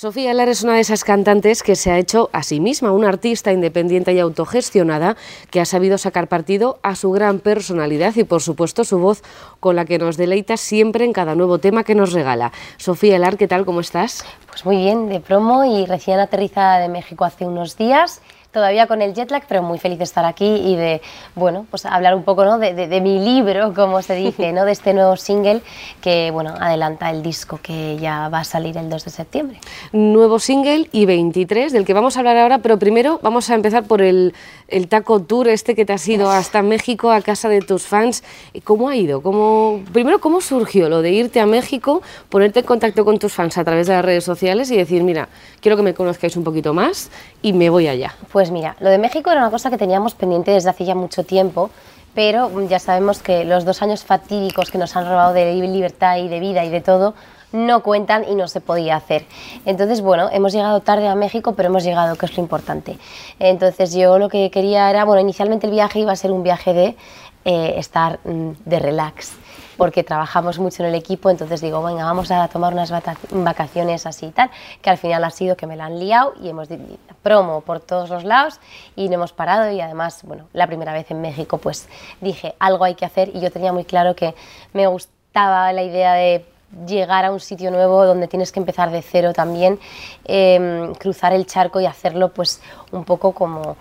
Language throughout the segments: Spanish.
Sofía Lar es una de esas cantantes que se ha hecho a sí misma una artista independiente y autogestionada que ha sabido sacar partido a su gran personalidad y por supuesto su voz con la que nos deleita siempre en cada nuevo tema que nos regala. Sofía Lar, ¿qué tal? ¿Cómo estás? Pues muy bien, de promo y recién aterrizada de México hace unos días todavía con el jet lag, pero muy feliz de estar aquí y de, bueno, pues hablar un poco ¿no? de, de, mi libro, como se dice, ¿no? de este nuevo single que, bueno, adelanta el disco que ya va a salir el 2 de septiembre. Nuevo single y 23, del que vamos a hablar ahora, pero primero vamos a empezar por el, el Taco Tour este que te has ido hasta México, a casa de tus fans. ¿Cómo ha ido? ¿Cómo, primero, ¿cómo surgió lo de irte a México, ponerte en contacto con tus fans a través de las redes sociales y decir, mira, quiero que me conozcáis un poquito más y me voy allá? Pues mira, lo de México era una cosa que teníamos pendiente desde hace ya mucho tiempo, pero ya sabemos que los dos años fatídicos que nos han robado de libertad y de vida y de todo no cuentan y no se podía hacer. Entonces, bueno, hemos llegado tarde a México, pero hemos llegado, que es lo importante. Entonces, yo lo que quería era, bueno, inicialmente el viaje iba a ser un viaje de eh, estar mm, de relax porque trabajamos mucho en el equipo, entonces digo, venga, vamos a tomar unas vacaciones así y tal, que al final ha sido que me la han liado y hemos promo por todos los lados y no hemos parado y además, bueno, la primera vez en México pues dije, algo hay que hacer y yo tenía muy claro que me gustaba la idea de llegar a un sitio nuevo donde tienes que empezar de cero también, em, cruzar el charco y hacerlo pues un poco como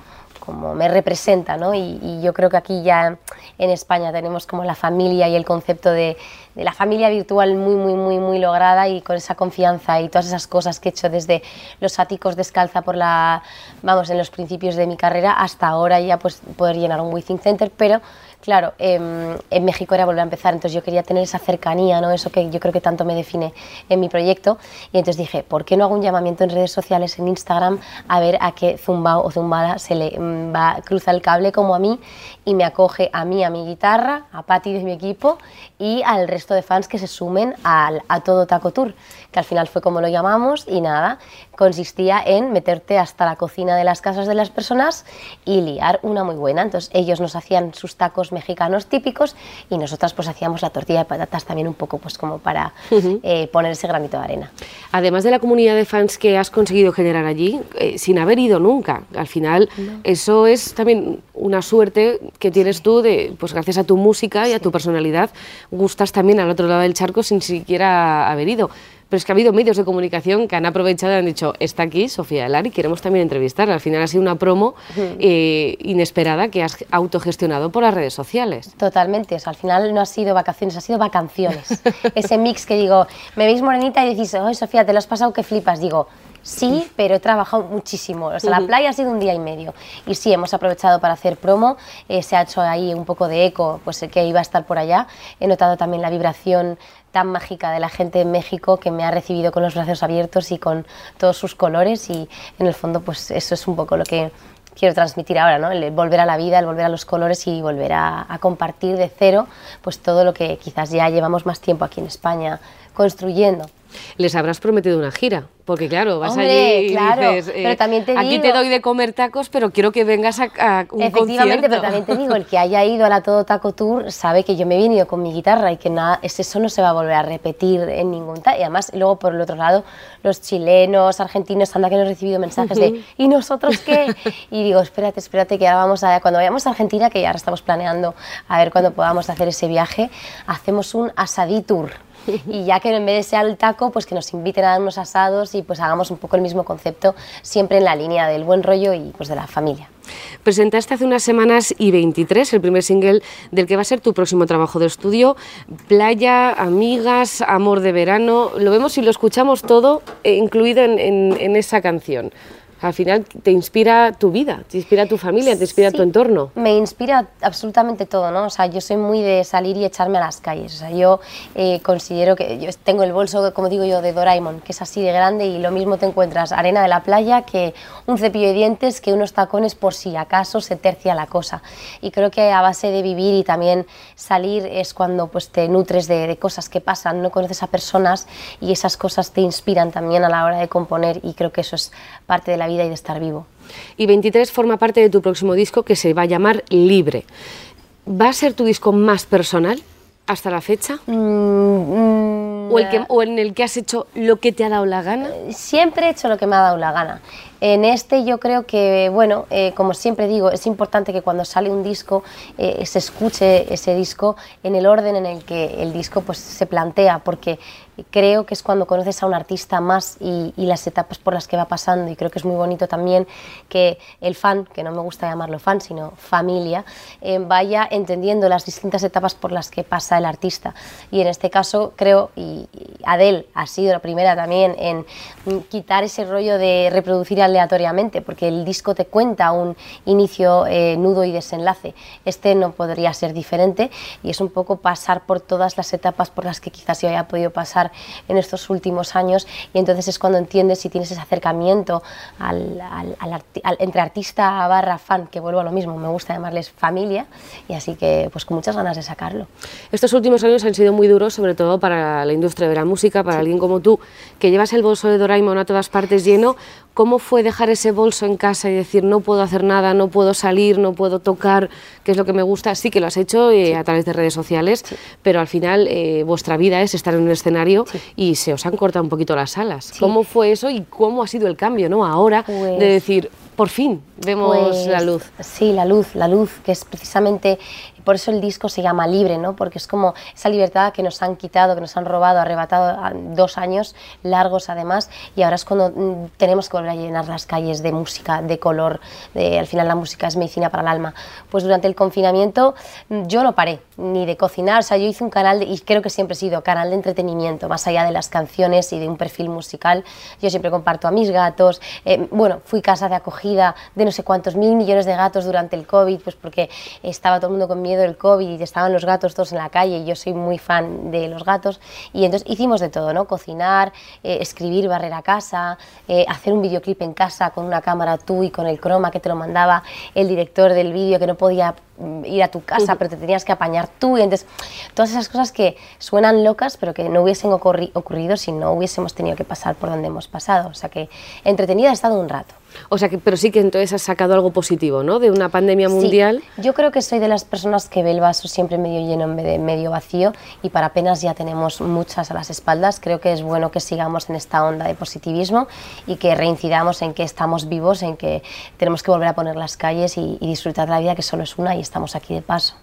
como me representa, ¿no? Y, yo creo que aquí ya en España tenemos como la familia y el concepto de, la familia virtual muy, muy, muy, muy lograda y con esa confianza y todas esas cosas que he hecho desde los áticos descalza por la, vamos, en los principios de mi carrera hasta ahora ya pues poder llenar un Withing Center, pero claro, em, en México era volver a empezar, entonces yo quería tener esa cercanía, ¿no? eso que yo creo que tanto me define en mi proyecto, y entonces dije, ¿por qué no hago un llamamiento en redes sociales, en Instagram, a ver a qué zumbao o zumbada se le mm, va, cruza el cable como a mí y me acoge a mí, a mi guitarra, a Patti de mi equipo y al resto de fans que se sumen a todo Taco Tour, que al final fue como lo llamamos y nada, consistía en meterte hasta la cocina de las casas de las personas y liar una muy buena. Entonces ellos nos hacían sus tacos mexicanos típicos y nosotras pues hacíamos la tortilla de patatas también un poco pues como para eh, poner ese granito de arena. Además de la comunidad de fans que has conseguido generar allí, eh, sin haber ido nunca, al final eso es también una suerte que tienes tú de, pues gracias a tu música y a tu personalidad, gustas también al otro lado del charco sin siquiera haber ido. Pero es que ha habido medios de comunicación que han aprovechado y han dicho, está aquí Sofía y queremos también entrevistarla. Al final ha sido una promo eh, inesperada que has autogestionado por las redes sociales. Totalmente, o sea, al final no ha sido vacaciones, ha sido vacanciones. Ese mix que digo, me veis morenita y decís, oye Sofía, te lo has pasado que flipas. Digo, Sí, pero he trabajado muchísimo. O sea, la playa ha sido un día y medio. Y sí, hemos aprovechado para hacer promo. Eh, se ha hecho ahí un poco de eco, pues que iba a estar por allá. He notado también la vibración tan mágica de la gente en México que me ha recibido con los brazos abiertos y con todos sus colores. Y en el fondo, pues eso es un poco lo que quiero transmitir ahora, ¿no? El volver a la vida, el volver a los colores y volver a, a compartir de cero pues todo lo que quizás ya llevamos más tiempo aquí en España construyendo. Les habrás prometido una gira, porque claro, vas allí y dices, pero también te aquí te doy de comer tacos, pero quiero que vengas a, a un Efectivamente, pero también te digo, el que haya ido a la Todo Taco Tour sabe que yo me he venido con mi guitarra y que nada, eso no se va a volver a repetir en ningún. Y además, luego por el otro lado, los chilenos, argentinos, anda que no he recibido mensajes de ¿y nosotros qué? y digo, espérate, espérate, que ahora vamos a, cuando vayamos a Argentina, que ya ahora estamos planeando a ver cuándo podamos hacer ese viaje, hacemos un asadí tour y ya que en vez de ser al taco, pues que nos inviten a dar unos asados y pues hagamos un poco el mismo concepto, siempre en la línea del buen rollo y pues de la familia. Presentaste hace unas semanas y 23 el primer single del que va a ser tu próximo trabajo de estudio, Playa, Amigas, Amor de Verano. Lo vemos y lo escuchamos todo eh, incluido en esa canción al final te inspira tu vida, te inspira tu familia, te inspira tu entorno. Me inspira absolutamente todo, ¿no? O sea, yo soy muy de salir y echarme a las calles. O sea, yo eh, considero que yo tengo el bolso, como digo yo, de Doraemon, que es así de grande y lo mismo te encuentras arena de la playa que un cepillo de dientes, que unos tacones por si acaso se tercia la cosa. Y creo que a base de vivir y también salir es cuando pues te nutres de, de cosas que pasan, no conoces a personas y esas cosas te inspiran también a la hora de componer y creo que eso es parte de la vida y de estar vivo. Y 23 forma parte de tu próximo disco que se va a llamar Libre. ¿Va a ser tu disco más personal hasta la fecha? Mm, mm, o, el que, o en el que has hecho lo que te ha dado la gana? Siempre he hecho lo que me ha dado la gana. En este yo creo que, bueno, eh, como siempre digo, es importante que cuando sale un disco eh, se escuche ese disco en el orden en el que el disco pues, se plantea, porque creo que es cuando conoces a un artista más y, las etapas por las que va pasando y creo que es muy bonito también que el fan, que no me gusta llamarlo fan, sino familia, eh, vaya entendiendo las distintas etapas por las que pasa el artista. Y en este caso creo, y, Adele ha sido la primera también en quitar ese rollo de reproducir aleatoriamente, porque el disco te cuenta un inicio, eh, nudo y desenlace. Este no podría ser diferente y es un poco pasar por todas las etapas por las que quizás yo haya podido pasar en estos últimos años y entonces es cuando entiendes si tienes ese acercamiento al, entre artista barra fan, que vuelvo a lo mismo, me gusta llamarles familia y así que pues con muchas ganas de sacarlo. Estos últimos años han sido muy duros, sobre todo para la industria de la música, para alguien como tú, que llevas el bolso de Doraemon a todas partes lleno. ¿Cómo fue dejar ese bolso en casa y decir no puedo hacer nada, no puedo salir, no puedo tocar, que es lo que me gusta? Sí que lo has hecho eh, a través de redes sociales, pero al final eh, vuestra vida es estar en un escenario y se os han cortado un poquito las alas. ¿Cómo fue eso y cómo ha sido el cambio ¿no? ahora de Pues- decir, por fin vemos Pues, la luz? Sí, la luz, la luz, que es precisamente, por eso el disco se llama Libre, ¿no? Porque es como esa libertad que nos han quitado, que nos han robado, arrebatado dos años largos además, y ahora es cuando mm, tenemos que volver a llenar las calles de música, de color, de, al final la música es medicina para el alma. Pues durante el confinamiento mm, yo no paré ni de cocinar, o sea, yo hice un canal, de- y creo que siempre he sido canal de entretenimiento, más allá de las canciones y de un perfil musical, yo siempre comparto a mis gatos, eh, bueno, fui casa de acogida de no sé cuántos mil millones de gatos durante el COVID, pues porque estaba todo el mundo con miedo del COVID y estaban los gatos todos en la calle y yo soy muy fan de los gatos y entonces hicimos de todo, ¿no? Cocinar, eh, escribir, barrer a casa, eh, hacer un videoclip en casa con una cámara tú y con el croma que te lo mandaba el director del vídeo que no podía mm, ir a tu casa, pero te tenías que apañar tú y entonces todas esas cosas que suenan locas pero que no hubiesen ocurri- ocurrido si no hubiésemos tenido que pasar por donde hemos pasado, o sea que entretenida he estado un rato. O sea, que, pero sí que entonces has sacado algo positivo, ¿no? De una pandemia Sí, mundial. yo creo que soy de las personas que ve el vaso siempre medio lleno en vez de medio vacío y para apenas ya tenemos muchas a las espaldas. Creo que es bueno que sigamos en esta onda de positivismo y que reincidamos en que estamos vivos, en que tenemos que volver a poner las calles y, y disfrutar de la vida que solo es una y estamos aquí de paso.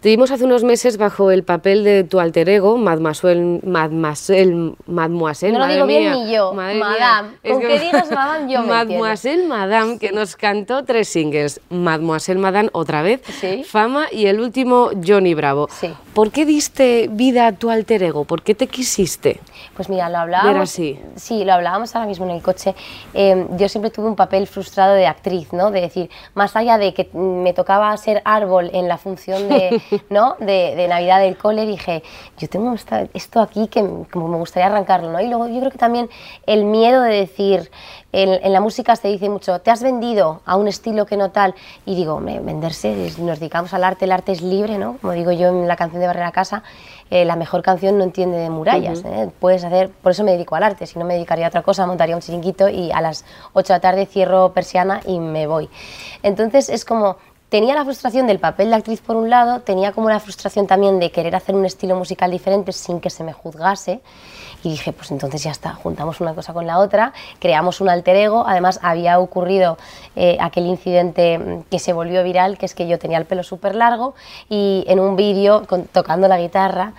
Te vimos hace unos meses bajo el papel de tu alter ego, Mademoiselle, Mademoiselle, Mademoiselle No lo digo bien mía, ni yo, madre mía. Madame. Con que digas Madame, yo me Mademoiselle Madame, que nos cantó tres singles, Mademoiselle Madame otra vez, Sí. Fama y el último Johnny Bravo. Sí. ¿Por qué diste vida a tu alter ego? ¿Por qué te quisiste? Pues mira, lo hablábamos. así. Sí, lo hablábamos ahora mismo en el coche. Eh, yo siempre tuve un papel frustrado de actriz, ¿no? De decir, más allá de que me tocaba ser árbol en la función de, ¿no? de, de Navidad del cole, dije, yo tengo esta- esto aquí que como me gustaría arrancarlo, ¿no? Y luego yo creo que también el miedo de decir, en, en la música se dice mucho, te has vendido a un estilo que no tal, y digo, hombre, venderse, es- nos dedicamos al arte, el arte es libre, ¿no? Como digo yo en la canción de Barrera Casa, eh, la mejor canción no entiende de murallas, ¿eh? puedes hacer, por eso me dedico al arte, si no me dedicaría a otra cosa, montaría un chiringuito y a las 8 de la tarde cierro persiana y me voy. Entonces es como, tenía la frustración del papel de actriz por un lado, tenía como la frustración también de querer hacer un estilo musical diferente sin que se me juzgase. Y dije, pues entonces ya está, juntamos una cosa con la otra, creamos un alter ego. Además, había ocurrido eh, aquel incidente mm, que se volvió viral, que es que yo tenía el pelo súper largo y en un vídeo tocando la guitarra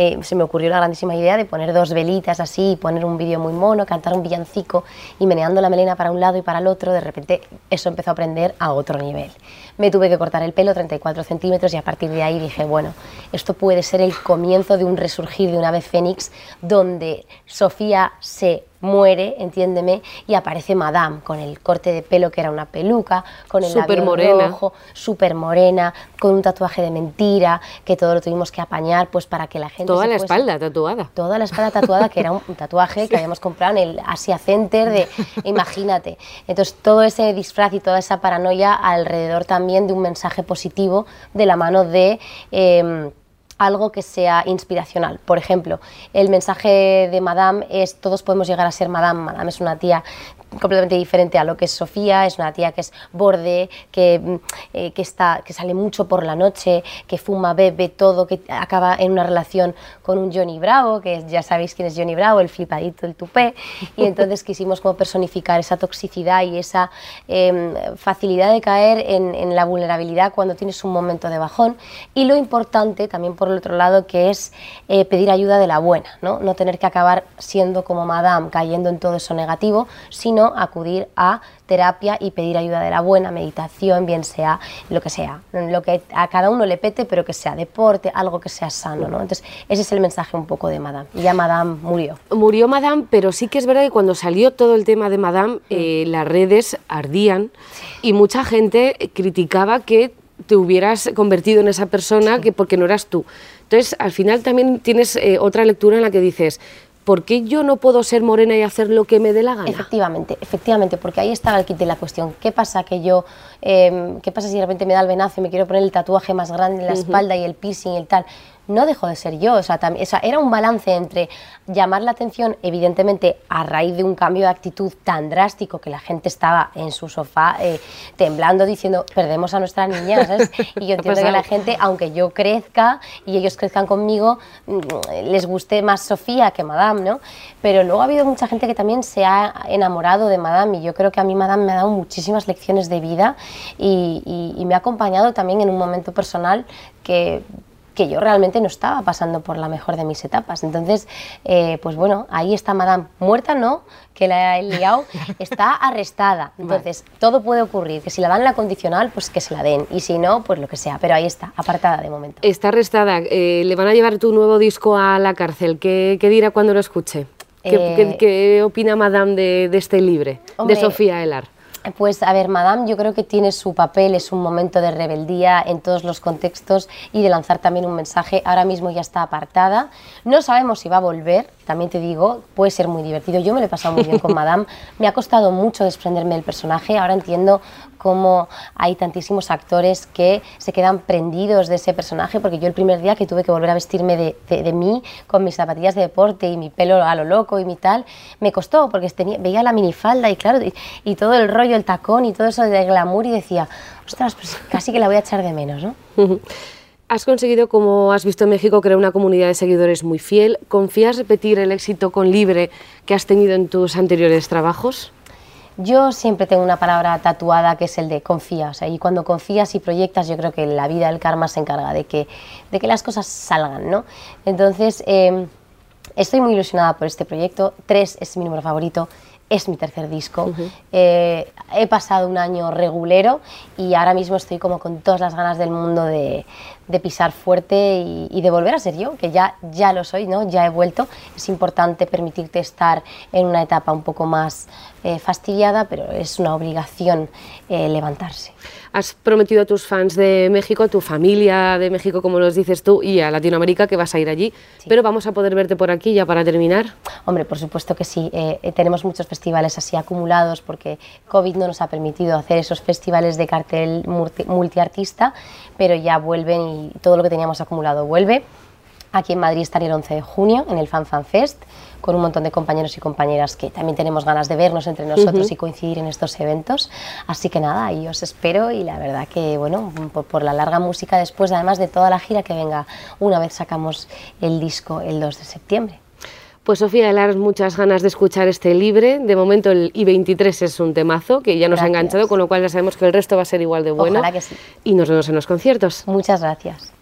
eh, se me ocurrió la grandísima idea de poner dos velitas así, poner un vídeo muy mono, cantar un villancico y meneando la melena para un lado y para el otro. De repente, eso empezó a aprender a otro nivel. Me tuve que cortar el pelo 34 centímetros y a partir de ahí dije, bueno, esto puede ser el comienzo de un resurgir de una vez fénix donde Sofía se muere, entiéndeme, y aparece Madame con el corte de pelo que era una peluca, con el labio morena. rojo, súper morena, con un tatuaje de mentira, que todo lo tuvimos que apañar pues para que la gente Toda se la fuese- espalda tatuada. toda la espalda tatuada, que era un tatuaje que habíamos comprado en el Asia Center, de, imagínate. Entonces, todo ese disfraz y toda esa paranoia alrededor también de un mensaje positivo de la mano de... eh, algo que sea inspiracional. Por ejemplo, el mensaje de Madame es todos podemos llegar a ser Madame. Madame es una tía completamente diferente a lo que es Sofía, es una tía que es borde, que, mm, eh, que, está, que sale mucho por la noche, que fuma, bebe todo, que acaba en una relación con un Johnny Bravo, que ya sabéis quién es Johnny Bravo, el flipadito, el tupé, y entonces quisimos como personificar esa toxicidad y esa em, facilidad de caer en, en, la vulnerabilidad cuando tienes un momento de bajón, y lo importante también por el otro lado que es eh, pedir ayuda de la buena, ¿no? no tener que acabar siendo como Madame, cayendo en todo eso negativo, sino acudir a terapia y pedir ayuda de la buena, meditación, bien sea lo que sea, lo que a cada uno le pete, pero que sea deporte, algo que sea sano, ¿no? Entonces, ese es el mensaje un poco de Madame. Y ya Madame murió. Murió Madame, pero sí que es verdad que cuando salió todo el tema de Madame, mm. eh, las redes ardían y mucha gente criticaba que te hubieras convertido en esa persona que porque no eras tú. Entonces, al final también tienes eh, otra lectura en la que dices, ¿por qué yo no puedo ser morena y hacer lo que me dé la gana? Efectivamente, efectivamente, porque ahí está el kit de la cuestión. ¿Qué pasa que yo, em, qué pasa si de repente me da el venazo y me quiero poner el tatuaje más grande en la espalda y el piercing y el tal? No dejó de ser yo. O sea, también, era un balance entre llamar la atención, evidentemente, a raíz de un cambio de actitud tan drástico que la gente estaba en su sofá eh, temblando diciendo, perdemos a nuestra niña, ¿sabes? Y yo entiendo que la gente, aunque yo crezca y ellos crezcan conmigo, mm, les guste más Sofía que Madame, ¿no? Pero luego ha habido mucha gente que también se ha enamorado de Madame y yo creo que a mí Madame me ha dado muchísimas lecciones de vida y, y me ha acompañado también en un momento personal que que yo realmente no estaba pasando por la mejor de mis etapas. Entonces, eh, pues bueno, ahí está Madame, muerta no, que la he liado, está arrestada. Entonces, todo puede ocurrir, que si la dan la condicional, pues que se la den, y si no, pues lo que sea, pero ahí está, apartada de momento. Está arrestada, eh, le van a llevar tu nuevo disco a la cárcel, ¿qué, dirá cuando lo escuche? ¿Qué, eh, opina Madame de, este libre, de Sofía Elar? Pues a ver, Madame yo creo que tiene su papel, es un momento de rebeldía en todos los contextos y de lanzar también un mensaje. Ahora mismo ya está apartada, no sabemos si va a volver, también te digo, puede ser muy divertido. Yo me lo he pasado muy bien con Madame, me ha costado mucho desprenderme del personaje, ahora entiendo cómo hay tantísimos actores que se quedan prendidos de ese personaje, porque yo el primer día que tuve que volver a vestirme de, de, mí, con mis zapatillas de deporte y mi pelo a lo loco y mi tal, me costó, porque tenía, veía la minifalda y claro, y, todo el rollo, el tacón y todo eso de glamour y decía, ostras, pues casi que la voy a echar de menos, ¿no? Has conseguido, como has visto en México, crear una comunidad de seguidores muy fiel. ¿Confías repetir el éxito con Libre que has tenido en tus anteriores trabajos? Yo siempre tengo una palabra tatuada que es el de confía, o sea, y cuando confías y proyectas, yo creo que la vida del karma se encarga de que, de que las cosas salgan, ¿no? Entonces, em, estoy muy ilusionada por este proyecto, Tres es mi número favorito, es mi tercer disco. Eh, he pasado un año regulero y ahora mismo estoy como con todas las ganas del mundo de, de pisar fuerte y, de volver a ser yo, que ya, ya lo soy, ¿no? ya he vuelto. Es importante permitirte estar en una etapa un poco más eh, fastidiada, pero es una obligación eh, levantarse. Has prometido a tus fans de México, a tu familia de México, como los dices tú, y a Latinoamérica que vas a ir allí, pero vamos a poder verte por aquí ya para terminar. Hombre, por supuesto que sí. Eh, tenemos muchos festivales así acumulados porque COVID no nos ha permitido hacer esos festivales de cartel multiartista, pero ya vuelven y y todo lo que teníamos acumulado vuelve. Aquí en Madrid estaré el 11 de junio en el Fan Fan Fest con un montón de compañeros y compañeras que también tenemos ganas de vernos entre nosotros y coincidir en estos eventos. Así que nada, ahí os espero y la verdad que, bueno, por, por, la larga música después, además de toda la gira que venga una vez sacamos el disco el 2 de septiembre. Pues Sofía Elar, muchas ganas de escuchar este libre. De momento el I23 es un temazo que ya nos ha enganchado, con lo cual ya sabemos que el resto va a ser igual de bueno. Ojalá que sí. Y nos vemos en los conciertos. Muchas gracias.